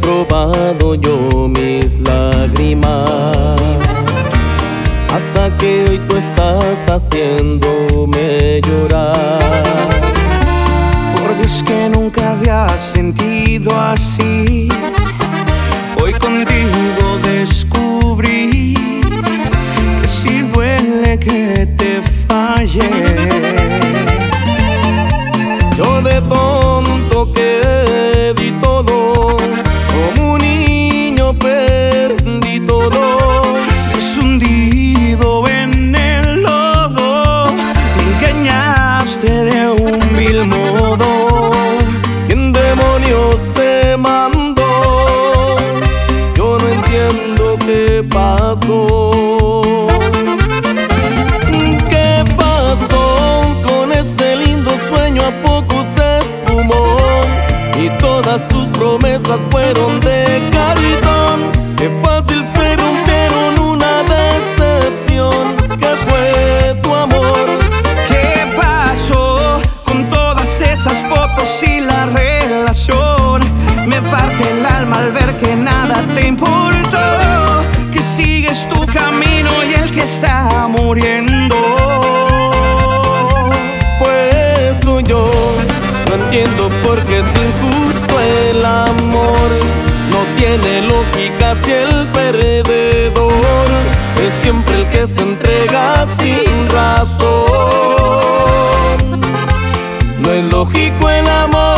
probado yo mis lágrimas hasta que hoy tú estás haciéndome llorar. Por Dios que nunca había sentido así. Hoy contigo descubrí que si duele que te falle. Yo de tonto que promesas fueron de cartón. Qué fácil se rompieron una decepción. ¿Qué fue tu amor? ¿Qué pasó con todas esas fotos y la relación? Me parte el alma al ver que nada te importó, que sigues tu camino y el que está muriendo. Pues soy yo no entiendo lógica si el perdedor es siempre el que se entrega sin razón. No es lógico el amor.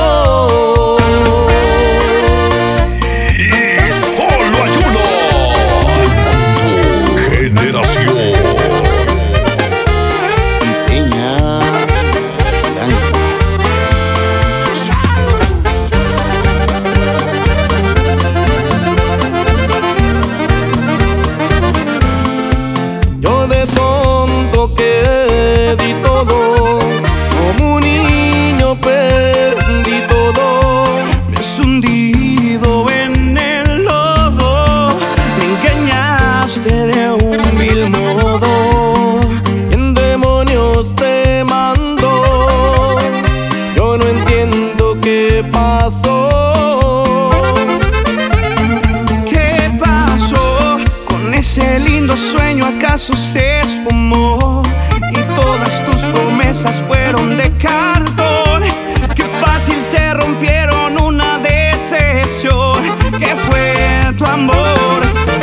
Qué pasó. ¿Qué pasó con ese lindo sueño? ¿Acaso se esfumó? Y todas tus promesas fueron de cartón. Qué fácil se rompieron una decepción. ¿Qué fue tu amor?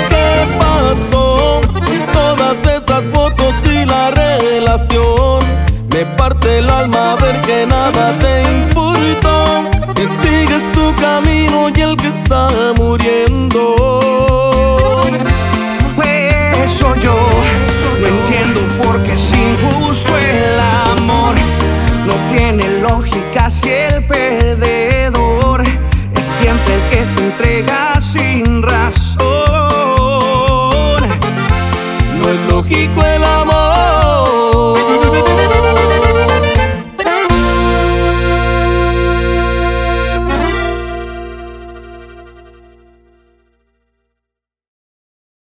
¿Qué pasó? Todas esas fotos y la relación. Me parte el alma ver que nada te lógico el amor.